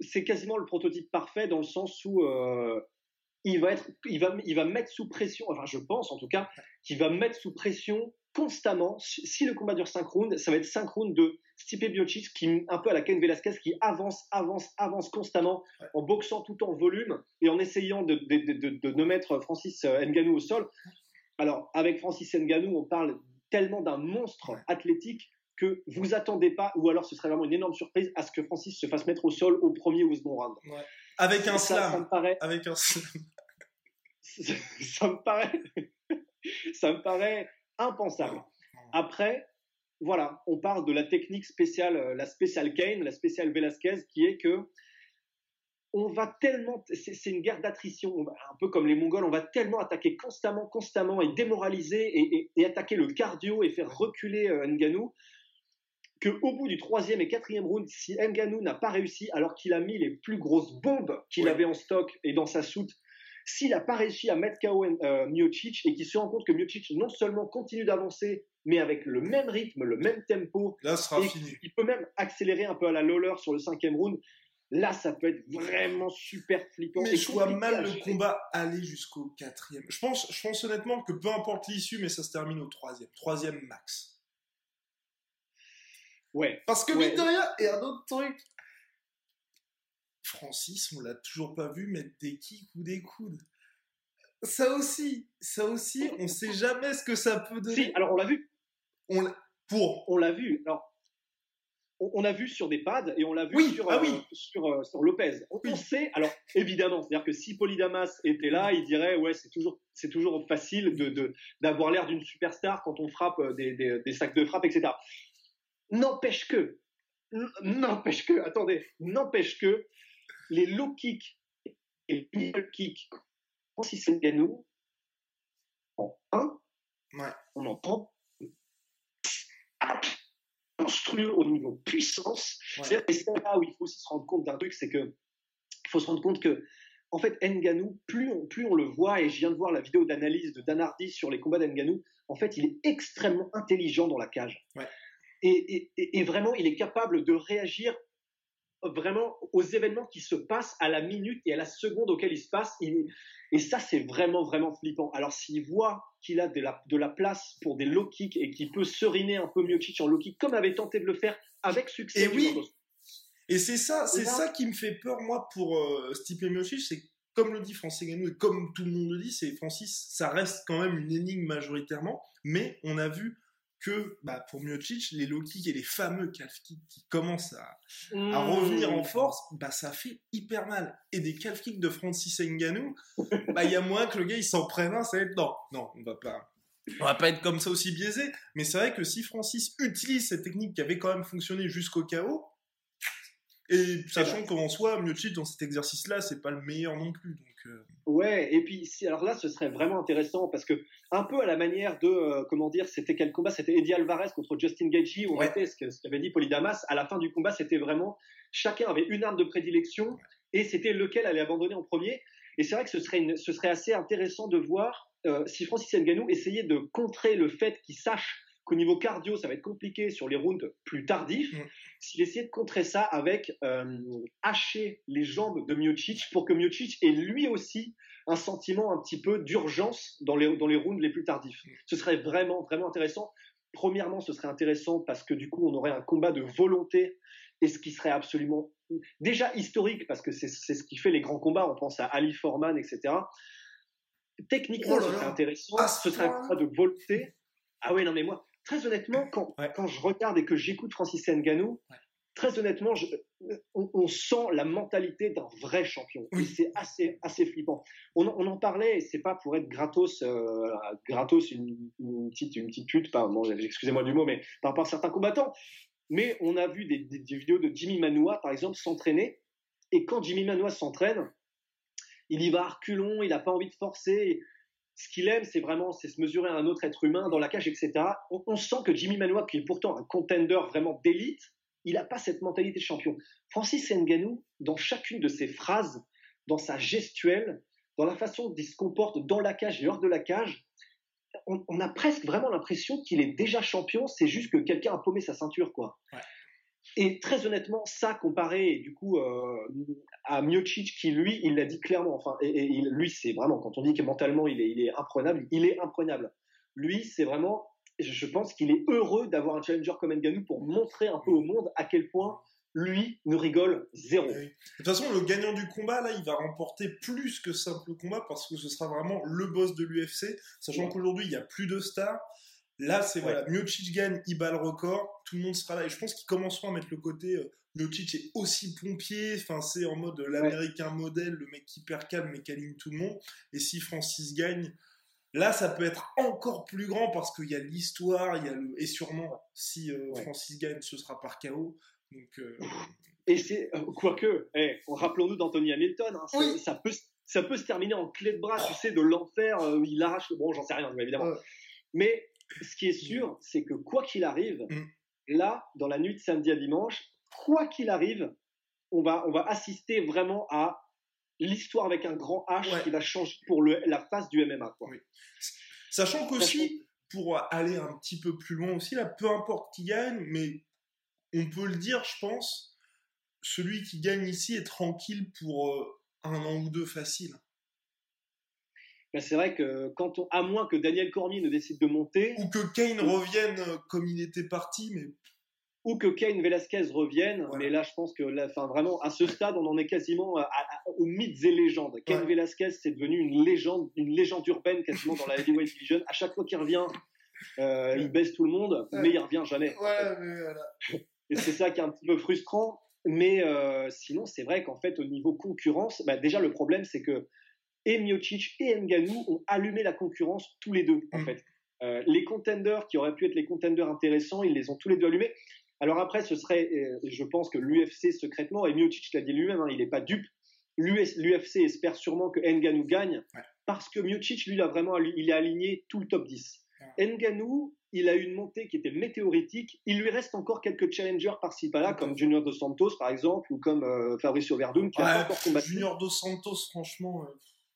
c'est quasiment le prototype parfait dans le sens où euh, il va être, il va, il va mettre sous pression, enfin je pense en tout cas, qu'il va mettre sous pression constamment. Si le combat dure 5 rounds, ça va être 5 rounds de Stipe Miocic qui, un peu à la Ken Velasquez, qui avance, avance, avance constamment en boxant tout en volume et en essayant de, de, de, de, ne mettre Francis euh, Ngannou au sol. Alors, avec Francis Ngannou, on parle tellement d'un monstre athlétique que vous attendez pas, ou alors ce serait vraiment une énorme surprise à ce que Francis se fasse mettre au sol au premier ou second round. Avec un ça, ça paraît, Avec un slam. ça me paraît, ça me paraît impensable. Après, voilà, on parle de la technique spéciale, euh, la spéciale Kane, la spéciale Velasquez, qui est que on va tellement, c'est une guerre d'attrition, un peu comme les Mongols, on va tellement attaquer constamment, constamment et démoraliser et, attaquer le cardio et faire reculer euh, Nganou qu'au bout du troisième et quatrième round, si Nganou n'a pas réussi alors qu'il a mis les plus grosses bombes qu'il avait en stock et dans sa soute, s'il n'a pas réussi à mettre KO euh, Miocic et qu'il se rend compte que Miocic non seulement continue d'avancer, mais avec le même rythme, le même tempo, Là, sera fini. il peut même accélérer un peu à la Lawler sur le cinquième round, Là, ça peut être vraiment super flippant. Mais je vois mal le combat aller jusqu'au quatrième. Je pense, je pense honnêtement que peu importe l'issue, mais ça se termine au troisième. Troisième max. Ouais. Parce que ouais. mine de rien, et un autre truc. Francis, on l'a toujours pas vu mettre des kicks ou des coudes. Ça aussi, ça aussi, on sait jamais ce que ça peut donner. Si, alors on l'a vu. On l'a, pour. On l'a vu. Alors, on, a vu sur des pads et on l'a vu oui, sur, ah euh, sur, euh, sur, Lopez. On, oui. on, sait, alors évidemment, c'est-à-dire que si Polydamas était là, il dirait ouais, c'est toujours, c'est toujours facile de, d'avoir l'air d'une superstar quand on frappe euh, des, des, des, sacs de frappe, etc. N'empêche que, n'empêche que, attendez, n'empêche que les low kicks et les middle kicks, Francis Ngannou, en un, ouais. on en prend monstrueux au niveau puissance. Ouais. Et c'est là où il faut aussi se rendre compte d'un truc, c'est que il faut se rendre compte que en fait Nganou, plus on, plus on le voit, et je viens de voir la vidéo d'analyse de Dan Hardy sur les combats d'Nganou, en fait il est extrêmement intelligent dans la cage. Ouais. Et, et, et, vraiment il est capable de réagir vraiment aux événements qui se passent à la minute et à la seconde auquel ils se passent. Il, et ça, c'est vraiment, vraiment flippant. Alors, s'il voit qu'il a de la, de la place pour des low kicks et qu'il peut seriner un peu Miocic en low kick, comme avait tenté de le faire avec succès. Et oui. Et c'est ça, c'est ça qui me fait peur, moi, pour euh, Stipe Miocic, c'est comme le dit Francis Ngannou et comme tout le monde le dit, c'est Francis, ça reste quand même une énigme majoritairement, mais on a vu que bah, pour Miocic, les low kicks et les fameux calf kicks qui commencent à, mmh. à revenir en force, bah, ça fait hyper mal. Et des calf kicks de Francis Ngannou, il bah, y a moins que le gars il s'en prenne un, ça va être non, non, on va pas. On va pas être comme ça aussi biaisé, mais c'est vrai que si Francis utilise cette technique qui avait quand même fonctionné jusqu'au chaos, et sachant qu'en soi, Miocic dans cet exercice-là, c'est pas le meilleur non plus. Donc, euh... Ouais, et puis si, alors là, ce serait vraiment intéressant parce que un peu à la manière de euh, comment dire, c'était quel combat? C'était Eddie Alvarez contre Justin Gaethje où ouais. était ce qu'avait dit Polydamas. À la fin du combat, c'était vraiment chacun avait une arme de prédilection et c'était lequel allait abandonner en premier. Et c'est vrai que ce serait, une, ce serait assez intéressant de voir euh, si Francis Ngannou essayait de contrer le fait qu'il sache qu'au niveau cardio, ça va être compliqué sur les rounds plus tardifs, mmh. s'il essayait de contrer ça avec euh, hacher les jambes de Miocic pour que Miocic ait lui aussi un sentiment un petit peu d'urgence dans les, dans les rounds les plus tardifs. Mmh. Ce serait vraiment, vraiment intéressant. Premièrement, ce serait intéressant parce que du coup, on aurait un combat de volonté et ce qui serait absolument déjà historique parce que c'est ce qui fait les grands combats. On pense à Ali Foreman, etc. Techniquement, oh ce serait intéressant. Ce serait un combat de volonté. Ah ouais, non, mais moi, très honnêtement, quand, ouais. quand je regarde et que j'écoute Francis Ngannou, ouais. très honnêtement, je, on, on, sent la mentalité d'un vrai champion. Oui. C'est assez, assez flippant. On, on en parlait, c'est pas pour être gratos, euh, gratos une, une, petite, une petite pute, pardon, excusez-moi du mot, mais par rapport à certains combattants. Mais on a vu des, des, des vidéos de Jimmy Manoa, par exemple, s'entraîner. Et quand Jimmy Manoa s'entraîne, il y va à reculons, il n'a pas envie de forcer ce qu'il aime, c'est vraiment c'est se mesurer à un autre être humain dans la cage, etc. On, sent que Jimmy Manoa, qui est pourtant un contender vraiment d'élite, il n'a pas cette mentalité de champion. Francis Ngannou, dans chacune de ses phrases, dans sa gestuelle, dans la façon dont il se comporte dans la cage et hors de la cage, on, a presque vraiment l'impression qu'il est déjà champion. C'est juste que quelqu'un a paumé sa ceinture, quoi. Et très honnêtement, ça comparé du coup euh, à Miocic qui lui, il l'a dit clairement. Enfin, et, lui, c'est vraiment quand on dit que mentalement il est, il est imprenable, il est imprenable. Lui, c'est vraiment, je pense qu'il est heureux d'avoir un challenger comme Ngannou pour montrer un peu au monde à quel point lui ne rigole zéro. De toute façon, le gagnant du combat, là, il va remporter plus que simple combat parce que ce sera vraiment le boss de l'UFC, sachant ouais. qu'aujourd'hui, il n'y a plus de stars. Là, c'est ouais. voilà, Miocic gagne, il bat le record, tout le monde sera là. Et je pense qu'ils commenceront à mettre le côté euh, Miocic est aussi pompier, enfin, c'est en mode l'américain ouais. modèle, le mec hyper calme mais qui aligne tout le monde. Et si Francis gagne, Là, ça peut être encore plus grand parce qu'il y a l'histoire, il y a le et sûrement si euh, Ouais. Francis gagne, ce sera par KO. Donc euh, Et c'est euh, quoique, eh, rappelons-nous d'Anthony Hamilton, hein, ça, Oui. ça peut ça peut se terminer en clé de bras, tu sais, de l'enfer, euh, il arrache le bon, j'en sais rien, évidemment. Mais ce qui est sûr, c'est que quoi qu'il arrive, Mm. là, dans la nuit de samedi à dimanche, quoi qu'il arrive, on va on va assister vraiment à l'histoire avec un grand H Ouais. qui va changer pour le, la face du MMA. Quoi. Oui. sachant qu'aussi pour aller un petit peu plus loin aussi là, peu importe qui gagne, mais on peut le dire, je pense, celui qui gagne ici est tranquille pour euh, un an ou deux facile. Ben, c'est vrai que quand on, à moins que Daniel Cormier ne décide de monter, Ou que Kane revienne euh, comme il était parti, mais ou que Kane Velasquez revienne, mais là je pense que là, enfin, vraiment à ce stade on en est quasiment à- à- aux mythes et légendes. Kane Ouais. Velasquez c'est devenu une légende, une légende urbaine quasiment dans la heavyweight division. À chaque fois qu'il revient, euh, il baisse tout le monde, Ouais. mais il revient jamais. voilà, mais voilà. Et c'est ça qui est un petit peu frustrant. Mais euh, sinon c'est vrai qu'en fait au niveau concurrence, bah, déjà le problème c'est que et Miocic et Ngannou ont allumé la concurrence tous les deux en Mm. fait. Euh, les contenders qui auraient pu être les contenders intéressants, ils les ont tous les deux allumés. Alors après, ce serait, euh, je pense que l'UFC secrètement, et Miocic l'a dit lui-même, hein, il n'est pas dupe. L'UFC espère sûrement que Ngannou gagne, Ouais. parce que Miocic, lui, a vraiment, il a aligné tout le top 10. Ngannou, il a eu une montée qui était météoritique. Il lui reste encore quelques challengers par-ci par-là, comme Junior Dos Santos par exemple, ou comme euh, Fabricio Verdum, qui a Ouais, encore combattu. Junior Dos Santos, franchement, euh,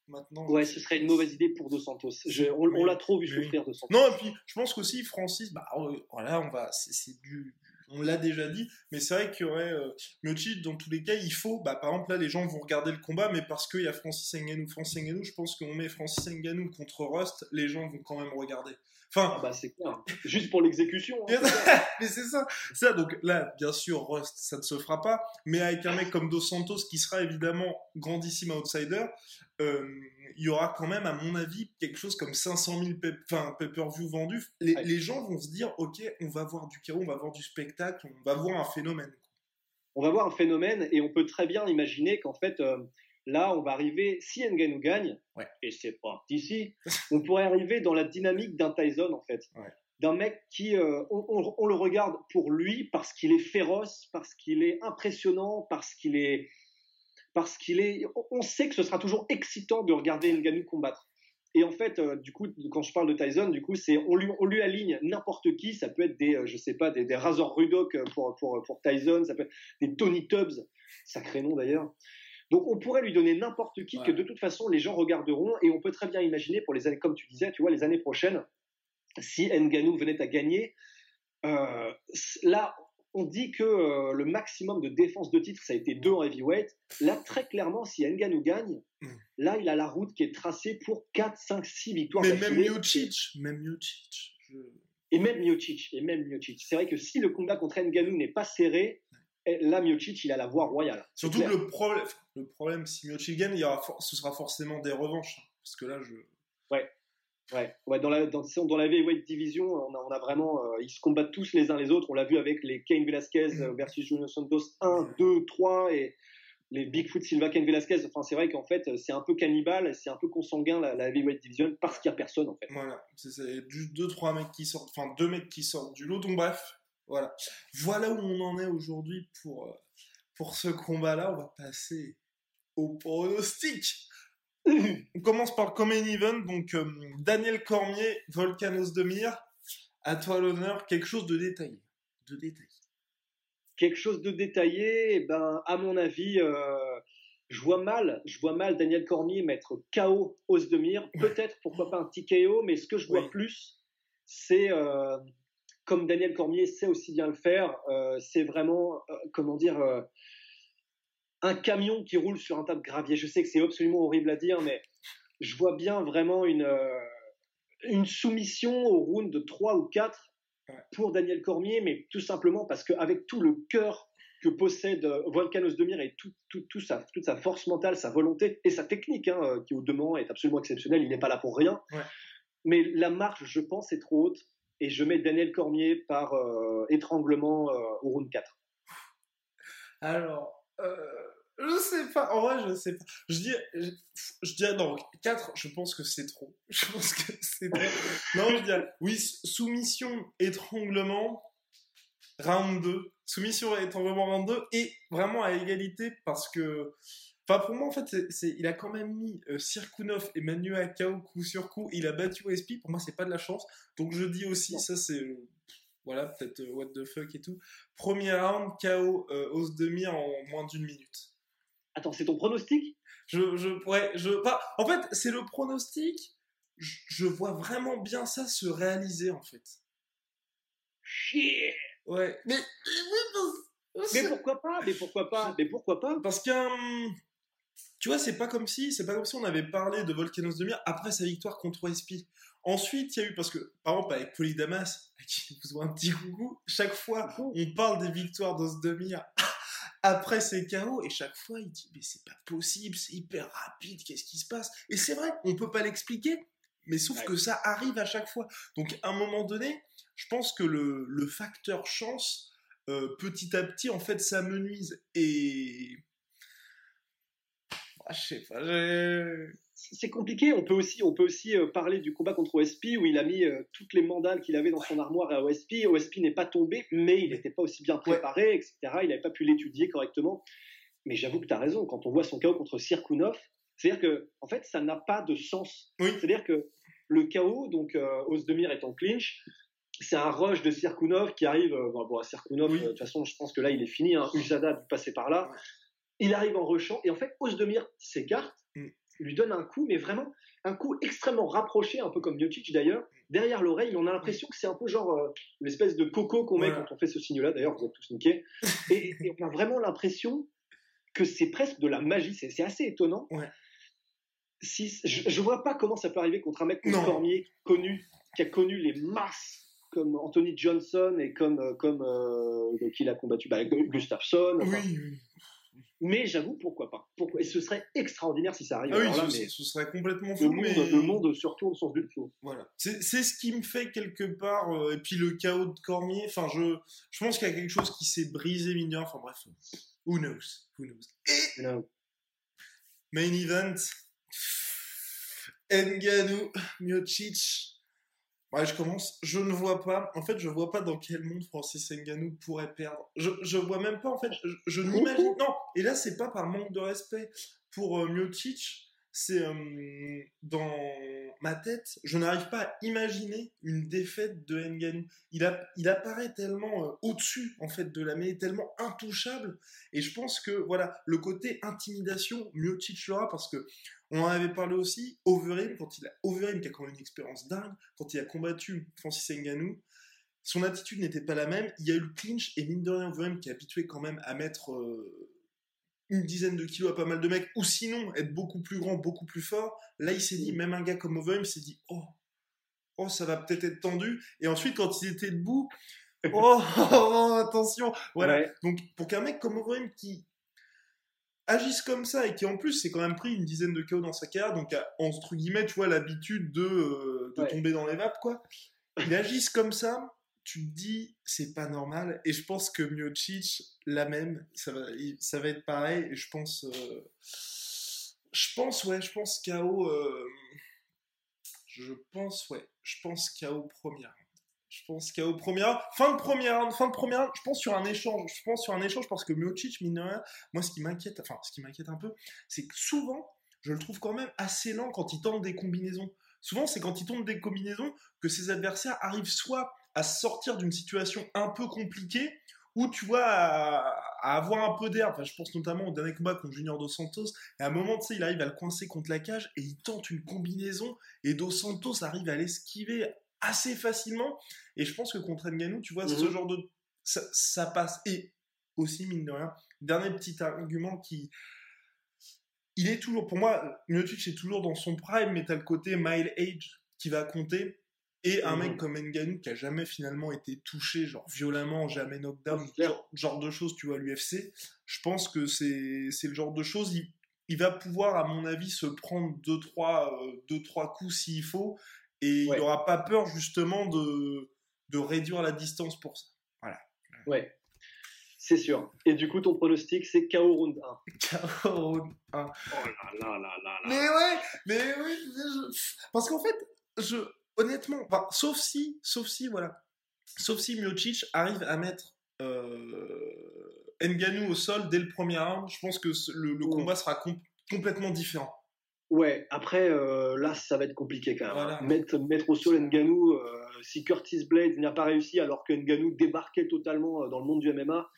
maintenant. Ouais, ce serait une mauvaise idée pour Dos Santos. Je- on l'a trop vu Oui. souffrir Dos Santos. Non, et puis je pense qu'aussi Francis, bah euh, voilà, on va, c'est du, on l'a déjà dit, mais c'est vrai qu'il y aurait euh, Miocic, dans tous les cas, il faut, bah par exemple là, les gens vont regarder le combat, mais parce qu'il y a Francis Ngannou, Francis Ngannou, je pense qu'on met Francis Ngannou contre Rust, les gens vont quand même regarder. Enfin, Ah bah c'est clair. Juste pour l'exécution. hein. mais c'est ça, ça. Donc là, bien sûr, Rust, ça ne se fera pas. Mais avec un mec comme Dos Santos, qui sera évidemment grandissime outsider, il y aura quand même, à mon avis, quelque chose comme 500 000 pay- enfin, pay-per-view vendus. Les, Ouais. les gens vont se dire, ok, on va voir du chaos, on va voir du spectacle, on va voir un phénomène. on va voir un phénomène et on peut très bien imaginer qu'en fait, euh, là, on va arriver, si Ngannou gagne, Ouais. et c'est pas ici, on pourrait arriver dans la dynamique d'un Tyson, en fait. Ouais. D'un mec qui, euh, on, on- on le regarde pour lui parce qu'il est féroce, parce qu'il est impressionnant, parce qu'il est, parce qu'il est, on- sait que ce sera toujours excitant de regarder Ngannou combattre. Et en fait, euh, du coup, quand je parle de Tyson, du coup, c'est on lui, on lui aligne n'importe qui. Ça peut être des, euh, je sais pas, des, des Razor Ruddock euh, pour, pour, pour Tyson, ça peut être des Tony Tubbs, sacré nom d'ailleurs. Donc on pourrait lui donner n'importe qui Ouais. que de toute façon les gens regarderont et on peut très bien imaginer pour les années, comme tu disais, tu vois, les années prochaines, si Ngannou venait à gagner, euh, là on dit que euh, le maximum de défense de titre ça a été deux en heavyweight. Là très clairement, si Ngannou gagne, Mm. là il a la route qui est tracée pour 4, 5, 6 victoires. Mais même. Miocic, même Miocic. je- Et même Miocic, et même Miocic. C'est vrai que si le combat contre Ngannou n'est pas serré, eh, là Miocic il a la voie royale. Surtout que le problème, le problème, si Miocic gagne, il y aura ce sera forcément des revanches. hein. Parce que là, je. Ouais, ouais dans la dans, dans la heavyweight division, on a, on a vraiment euh, ils se combattent tous les uns les autres. On l'a vu avec les Cain Velasquez euh, versus Junior Santos 1, 2, 3 et les Bigfoot Silva Cain Velasquez. Enfin, c'est vrai qu'en fait, c'est un peu cannibale, c'est un peu consanguin la, la heavyweight division parce qu'il y a personne en fait. Voilà, c'est juste deux, trois mecs qui sortent, enfin deux mecs qui sortent du lot. Donc bref, voilà. Voilà où on en est aujourd'hui pour, euh, pour ce combat-là. On va passer au pronostic. On commence par le Common Event. Donc euh, Daniel Cormier, Volcanos de Mire. À toi l'honneur, quelque chose de détaillé. De détaillé. Quelque chose de détaillé, eh ben à mon avis. Euh, je vois mal, je vois mal Daniel Cormier mettre KO Osdemir. Peut-être, pourquoi pas un petit KO, mais ce que je vois Oui. plus, c'est euh, comme Daniel Cormier sait aussi bien le faire, euh, c'est vraiment, euh, comment dire, un camion qui roule sur un tas de gravier. Je sais que c'est absolument horrible à dire, mais je vois bien vraiment une, euh, une soumission au round de 3 ou 4 pour Daniel Cormier, mais tout simplement parce qu'avec tout le cœur que possède euh, Volkanos Demir et tout, tout, tout sa, toute sa force mentale, sa volonté et sa technique, hein, euh, qui au demeurant est absolument exceptionnelle, il n'est pas là pour rien. Ouais. Mais la marche, je pense, est trop haute et je mets Daniel Cormier par euh, étranglement euh, au round 4. Alors, euh, je sais pas. En vrai, je sais pas. Je dis, je, je dirais non. 4, je pense que c'est trop. Je pense que c'est trop. non, je dirais oui, soumission, étranglement, round 2. Soumission, étranglement, round 2. Et vraiment à égalité parce que. Enfin, pour moi, en fait, il a quand même mis euh, Sirkunov et Manu à KO coup sur coup. Il a battu OSP. Pour moi, c'est pas de la chance. Donc, je dis aussi, ça, c'est voilà, peut-être euh, what the fuck et tout. Premier round, KO euh, Os demi en moins d'une minute. Attends, c'est ton pronostic? Je, je, ouais, je, pas. En fait, c'est le pronostic. Je, vois vraiment bien ça se réaliser, en fait. Chier Ouais. Mais, mais, pourquoi pas Mais pourquoi pas Mais pourquoi pas? Parce qu'un. Tu vois, c'est pas comme si, c'est pas comme si on avait parlé de Volcanos de Mir après sa victoire contre SP. Ensuite, il y a eu, parce que, par exemple, avec Polydamas, qui vous un petit coucou, chaque fois, on parle des victoires d'Osdemir après ses KO, et chaque fois, il dit, mais c'est pas possible, c'est hyper rapide, qu'est-ce qui se passe? Et c'est vrai, on peut pas l'expliquer, mais sauf que ça arrive à chaque fois. Donc, à un moment donné, je pense que le, le facteur chance, euh, petit à petit, en fait, ça menuise. Et. Ah, je sais pas, c'est compliqué. On peut aussi, on peut aussi euh, parler du combat contre OSP où il a mis euh, toutes les mandales qu'il avait dans son armoire à OSP. OSP n'est pas tombé, mais il n'était pas aussi bien préparé, etc. Il n'avait pas pu l'étudier correctement. Mais j'avoue que tu as raison. Quand on voit son KO contre Sirkunov, c'est-à-dire que, en fait, ça n'a pas de sens. C'est-à-dire que le KO, donc euh, Osdemir est en clinch, c'est un rush de Sirkunov qui arrive. bon, à Sirkunov, de toute façon, je pense que là, il est fini. Hein. Usada a dû passer par là. Il arrive en rushant et en fait, Osdemir s'écarte. Lui donne un coup, mais vraiment un coup extrêmement rapproché, un peu comme Jokic d'ailleurs, derrière l'oreille. On a l'impression que c'est un peu genre euh, l'espèce de coco qu'on met quand on fait ce signe-là. D'ailleurs, vous êtes tous niqués. Et, on a vraiment l'impression que c'est presque de la magie. C'est assez étonnant. Si, je, ne vois pas comment ça peut arriver contre un mec comme Cormier, connu, qui a connu les masses comme Anthony Johnson et comme, euh, comme euh, qui l'a combattu bah, Gustafsson. oui, mais j'avoue, pourquoi pas? Pourquoi... Et ce serait extraordinaire si ça arrive. Ah oui, ce, serait complètement fou. Le monde, mais... le monde se retourne sans but Voilà. C'est ce qui me fait quelque part. Euh, et puis le chaos de Cormier. Enfin, je, je pense qu'il y a quelque chose qui s'est brisé, mine Enfin bref. Who knows? Who knows? Et. Main event. Nganou, Miocic. Ouais, je commence. Je ne vois pas. En fait, je vois pas dans quel monde Francis Ngannou pourrait perdre. Je, je vois même pas. En fait, je, je n'imagine. Non. Et là, c'est pas par manque de respect pour euh, C'est euh, dans ma tête, je n'arrive pas à imaginer une défaite de Ngannou. Il, a, il apparaît tellement euh, au-dessus en fait de la mêlée, tellement intouchable. Et je pense que voilà, le côté intimidation, Miocic l'aura parce que on en avait parlé aussi, Overeem, quand il a, Overeem qui a quand même une expérience dingue, quand il a combattu Francis Ngannou, son attitude n'était pas la même. Il y a eu le clinch et mine de rien, Overeem qui est habitué quand même à mettre euh, une dizaine de kilos à pas mal de mecs, ou sinon être beaucoup plus grand, beaucoup plus fort. Là, il s'est dit, même un gars comme Overeem s'est dit, oh, oh, ça va peut-être être tendu. Et ensuite, quand il était debout, oh, attention. Voilà. Donc, pour qu'un mec comme Overeem qui agissent comme ça et qui en plus s'est quand même pris une dizaine de KO dans sa carrière, donc entre guillemets, tu vois, l'habitude de, euh, de tomber dans les vapes, quoi. Ils agissent comme ça, tu te dis, c'est pas normal. Et je pense que Miocic, la même, ça va, ça va être pareil. Et je pense, euh, je pense, ouais, je pense KO, euh, je pense, ouais, je pense KO première. Je pense qu'au premier fin de première fin de première je pense sur un échange. Je pense sur un échange parce que Miocic, mine moi ce qui m'inquiète, enfin ce qui m'inquiète un peu, c'est que souvent, je le trouve quand même assez lent quand il tente des combinaisons. Souvent, c'est quand il tente des combinaisons que ses adversaires arrivent soit à sortir d'une situation un peu compliquée, ou tu vois, à, avoir un peu d'air. Je pense notamment au dernier combat contre Junior Dos Santos. Et à un moment, tu sais, il arrive à le coincer contre la cage et il tente une combinaison. Et Dos Santos arrive à l'esquiver assez facilement. Et je pense que contre Nganou, tu vois, ce mhm. genre de. Ça, passe. Et aussi, mine de rien, dernier petit argument qui. Il est toujours, pour moi, Miocic est toujours dans son prime, mais t'as le côté mile age qui va compter. Et un mec mhm. comme Nganou qui a jamais finalement été touché, genre violemment, jamais knockdown, genre, genre de choses, tu vois, l'UFC. Je pense que c'est le genre de choses. Il, il, va pouvoir, à mon avis, se prendre 2-3 deux, trois, euh, deux, trois coups s'il faut et il n'aura pas peur justement de, de réduire la distance pour ça. Voilà. Ouais. C'est sûr. Et du coup, ton pronostic, c'est KO round 1. KO round 1. Oh là là là là Mais ouais, mais ouais. Parce qu'en fait, je, honnêtement, enfin, sauf si, sauf si, voilà, sauf si Miocic arrive à mettre euh, Nganou au sol dès le premier round, je pense que le, le combat sera complètement différent. Ouais, après, euh, là, ça va être compliqué quand même. Mettre, mettre au sol Nganou, euh, si Curtis Blade n'a pas réussi alors que Nganou débarquait totalement dans le monde du MMA,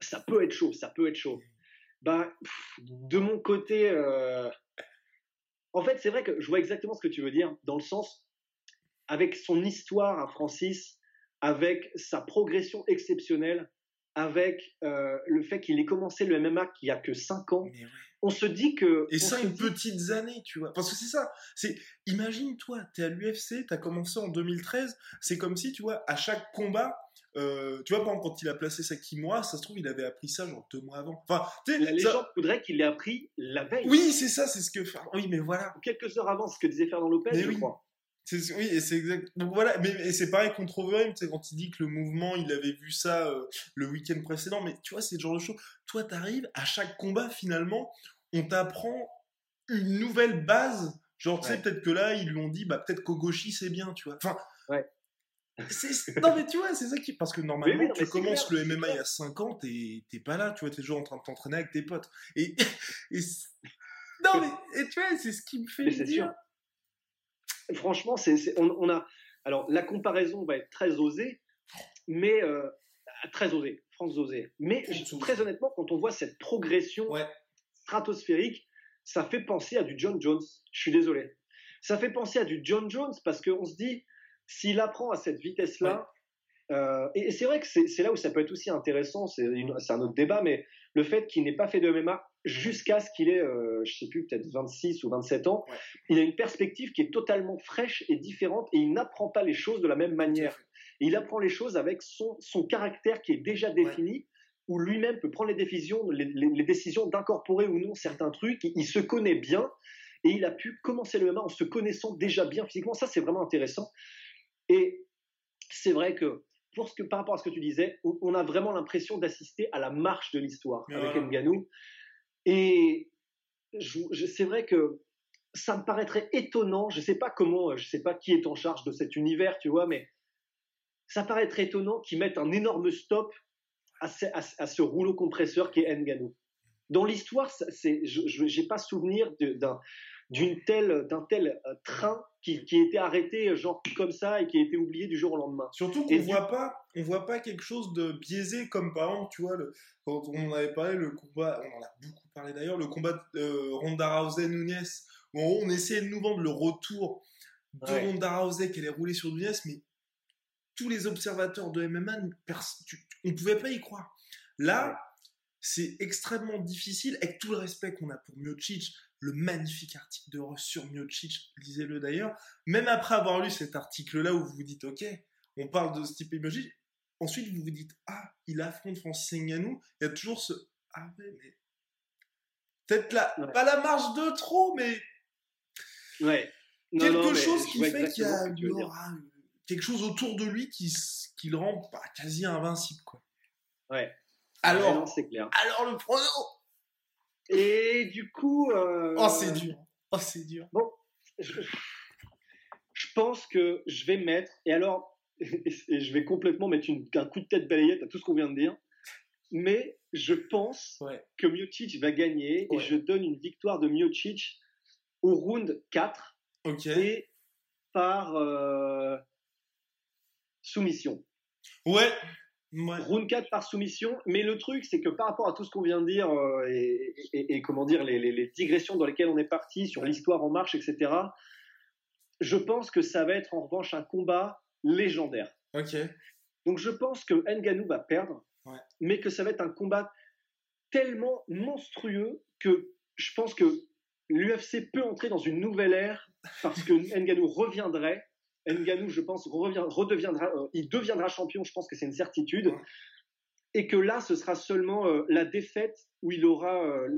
ça. peut être chaud, ça peut être chaud. Bah, de mon côté, en fait, c'est vrai que je vois exactement ce que tu veux dire, dans le sens, avec son histoire à Francis, avec sa progression exceptionnelle, avec euh, le fait qu'il ait commencé le MMA qu'il y a que 5 ans, on se dit que... Et ça, une petites années, tu vois. Parce que c'est ça. C'est, imagine-toi, t'es à l'UFC, t'as commencé en 2013, c'est comme si, tu vois, à chaque combat, euh, tu vois, par exemple, quand il a placé sa Kimura, ça se trouve, il avait appris ça genre deux mois avant. Enfin, la légende voudrait qu'il l'ait appris la veille. Oui, c'est ça, c'est ce que. Oui, mais voilà. Quelques heures avant, ce que disait Fernand Lopez, je crois. Oui, et c'est exact. Donc voilà, mais c'est pareil contre Overeem, quand il dit que le mouvement, il avait vu ça euh, le week-end précédent, mais tu vois, c'est le genre de choses. Toi, t'arrives, à chaque combat, finalement, on t'apprend une nouvelle base. Genre, tu sais, peut-être que là, ils l'ont dit, bah, peut-être Kogoshi, c'est bien, tu vois. Enfin, ouais. Non, mais tu vois, c'est ça qui. Parce que normalement, tu commences le MMA il y a 5 ans, t'es pas là, tu vois, t'es toujours en train de t'entraîner avec tes potes. Et. non, mais et tu vois, c'est ce qui me fait dire. Sûr franchement, c'est, on, a. Alors, la comparaison va être très osée, mais euh, très osée, France osée. Mais très honnêtement, quand on voit cette progression stratosphérique, ça fait penser à du John Jones. Je suis désolé. Ça fait penser à du John Jones parce qu'on se dit, s'il apprend à cette vitesse-là, euh, et, c'est vrai que c'est là où ça peut être aussi intéressant, c'est un autre débat, mais le fait qu'il n'ait pas fait de MMA jusqu'à ce qu'il ait, euh, je sais plus, peut-être 26 ou 27 ans, il a une perspective qui est totalement fraîche et différente et il n'apprend pas les choses de la même manière. il apprend les choses avec son, son caractère qui est déjà défini. où lui-même peut prendre les décisions, les, décisions d'incorporer ou non certains trucs. Il, se connaît bien et il a pu commencer le MMA en se connaissant déjà bien physiquement. Ça, c'est vraiment intéressant. Et c'est vrai que pour ce que, par rapport à ce que tu disais, on, a vraiment l'impression d'assister à la marche de l'histoire avec Nganou. Et c'est vrai que ça me paraîtrait étonnant. Je sais pas comment, je sais pas qui est en charge de cet univers, tu vois, mais ça paraîtrait étonnant qu'ils mettent un énorme stop à ce, rouleau compresseur qui est Nganou. Dans l'histoire, je n'ai pas souvenir d'un d'une telle, d'un tel euh, train qui, qui était arrêté euh, genre comme ça et qui a été oublié du jour au lendemain. Surtout qu'on voit pas, on voit pas quelque chose de biaisé comme par exemple, tu vois, le, quand on en avait parlé, le combat, on en a beaucoup parlé d'ailleurs, le combat de euh, Ronda Rousey Nunez, où on essayait de nous vendre le retour de Ronda Rousey qu'elle est roulée sur Nunez, mais tous les observateurs de MMA, on ne pouvait pas y croire. Là, c'est extrêmement difficile, avec tout le respect qu'on a pour Miocic, le magnifique article de Ross sur Miocic, lisez-le d'ailleurs, même après avoir lu cet article-là où vous vous dites, ok, on parle de ce type Miocic, ensuite vous vous dites, ah, il affronte Francis Ngannou, il y a toujours ce, ah mais peut-être là, pas la marge de trop, mais ouais. quelque chose qui fait qu'il y a quelque chose autour de lui qui, qui le rend bah, quasi invincible, quoi. Ouais. Alors, clair. Alors le prono Et du coup. Euh, oh, c'est dur. Oh, c'est dur. Bon, je, pense que je vais mettre. Et alors, et je vais complètement mettre une, un coup de tête balayette à tout ce qu'on vient de dire. Mais je pense que Miocic va gagner et je donne une victoire de Miocic au round 4 et par euh, soumission. Ouais, Round 4 par soumission, mais le truc c'est que par rapport à tout ce qu'on vient de dire euh, et, comment dire les, digressions dans lesquelles on est parti sur l'histoire en marche, etc. Je pense que ça va être en revanche un combat légendaire. Ok. Donc je pense que Nganou va perdre, mais que ça va être un combat tellement monstrueux que je pense que l'UFC peut entrer dans une nouvelle ère parce que Nganou reviendrait Nganou, je pense, revient, redeviendra, euh, il deviendra champion, je pense que c'est une certitude. Et que là, ce sera seulement euh, la défaite où il aura euh,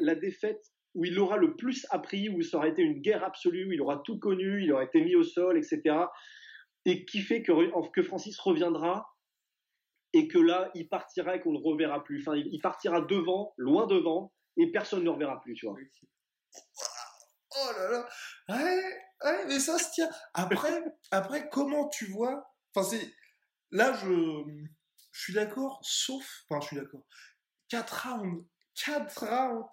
la, défaite où il aura le plus appris, où ça aura été une guerre absolue, où il aura tout connu, il aura été mis au sol, etc. Et qui fait que, que Francis reviendra et que là, il partira et qu'on ne le reverra plus. Enfin, il partira devant, loin devant, et personne ne le reverra plus, tu vois. Oh là là. Ouais, ouais, mais ça se tient. Après, après comment tu vois Enfin, c'est. Là, je. Je suis d'accord, sauf. Enfin, je suis d'accord. 4 rounds. 4 rounds.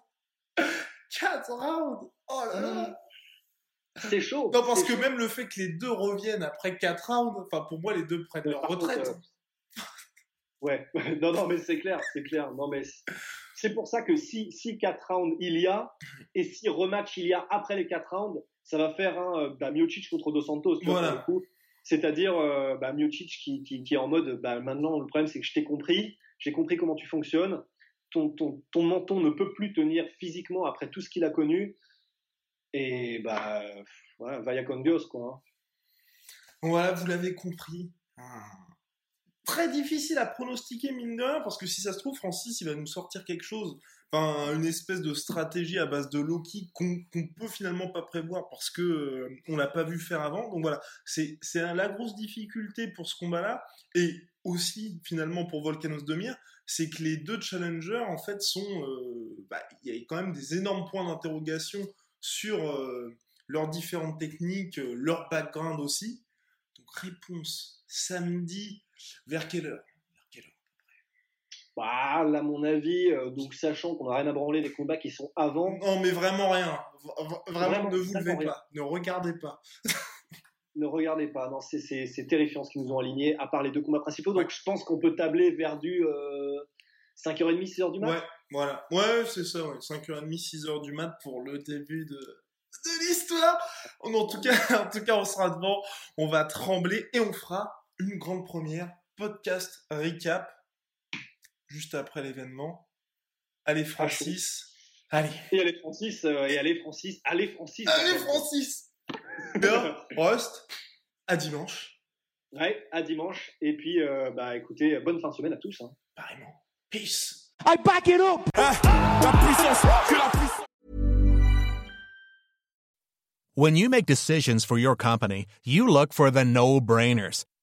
4 rounds. Oh là là. C'est chaud. Non, parce que chaud. même le fait que les deux reviennent après 4 rounds, enfin, pour moi, les deux prennent leur contre, retraite. euh, Ouais, non, non, mais c'est clair, c'est clair. Non, mais c'est- pour ça que si, si 4 rounds il y a, et si rematch il y a après les 4 rounds, ça va faire un euh, bah, Miocic contre Dos Santos. Voilà. C'est-à-dire euh, bah, Miocic qui, qui, qui est en mode bah, maintenant, le problème c'est que je t'ai compris, j'ai compris comment tu fonctionnes, ton, ton, ton menton ne peut plus tenir physiquement après tout ce qu'il a connu, et bah, voilà, vaya con Dios, quoi. hein. Voilà, vous l'avez compris. Ah. Très difficile à pronostiquer, mine de rien, parce que si ça se trouve, Francis, il va nous sortir quelque chose, enfin, une espèce de stratégie à base de Loki qu'on qu'on peut finalement pas prévoir parce que euh, on l'a pas vu faire avant. Donc voilà, c'est la grosse difficulté pour ce combat-là, et aussi finalement pour Volcanos Demir, c'est que les deux challengers en fait sont, euh, bah, il y a quand même des énormes points d'interrogation sur euh, leurs différentes techniques, euh, leur background aussi. Donc réponse samedi vers quelle heure? Vers quelle heure? Bah, là, à mon avis, euh, donc sachant qu'on n'a rien à branler des combats qui sont avant, Non mais vraiment rien. V- Vraiment, ne vous levez pas, ne regardez pas. ne regardez pas. Non, c'est, terrifiant ce qu'ils nous ont alignés, à part les deux combats principaux. Donc, je pense qu'on peut tabler vers du euh, 5h30, 6h du matin. Ouais, voilà. Ouais, c'est ça, ouais. 5h30, 6h du mat pour le début de, de l'histoire. En tout, cas, en tout cas, on sera devant, on va trembler et on fera une grande première podcast recap juste après l'événement. Allez Francis, allez, Et allez, Francis, euh, et allez, Francis, allez, Francis. allez Francis. Bien, Rust, à dimanche, Ouais, à dimanche. Et puis, euh, bah, écoutez, bonne fin de semaine à tous. hein. pareillement. Peace. I back it up. When you make decisions for your company, you look for the no-brainers.